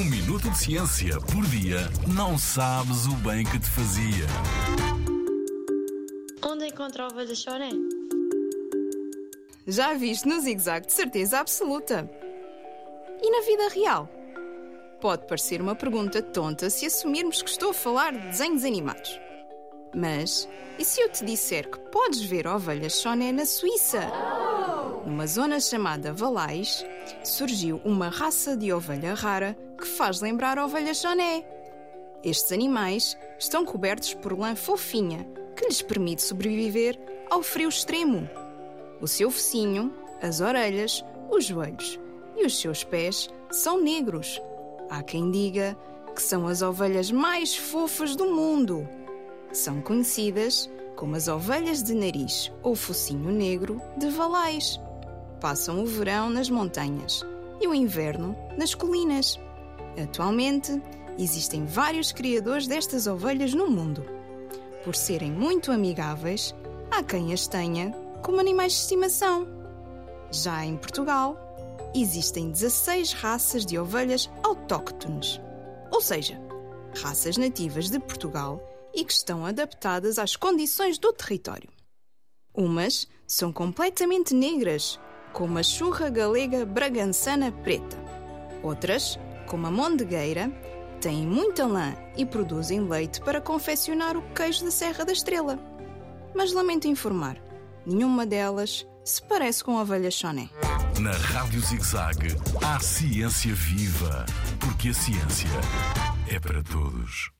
Um minuto de ciência por dia não sabes o bem que te fazia. Onde encontra a ovelha choré? Já viste no zigue-zague de certeza absoluta. E na vida real? Pode parecer uma pergunta tonta se assumirmos que estou a falar de desenhos animados. Mas, e se eu te disser que podes ver ovelhas choné na Suíça? Numa zona chamada Valais, surgiu uma raça de ovelha rara que faz lembrar a ovelha choné. Estes animais estão cobertos por lã fofinha que lhes permite sobreviver ao frio extremo. O seu focinho, as orelhas, os joelhos e os seus pés são negros. Há quem diga que são as ovelhas mais fofas do mundo. São conhecidas como as ovelhas de nariz ou focinho negro de Valais. Passam o verão nas montanhas e o inverno nas colinas. Atualmente, existem vários criadores destas ovelhas no mundo. Por serem muito amigáveis, há quem as tenha como animais de estimação. Já em Portugal, existem 16 raças de ovelhas autóctones, ou seja, raças nativas de Portugal e que estão adaptadas às condições do território. Umas são completamente negras, como a churra galega bragançana preta. Outras, como a mondegueira, têm muita lã e produzem leite para confeccionar o queijo da Serra da Estrela. Mas lamento informar, nenhuma delas se parece com a ovelha choné. Na Rádio ZigZag, há ciência viva, porque a ciência é para todos.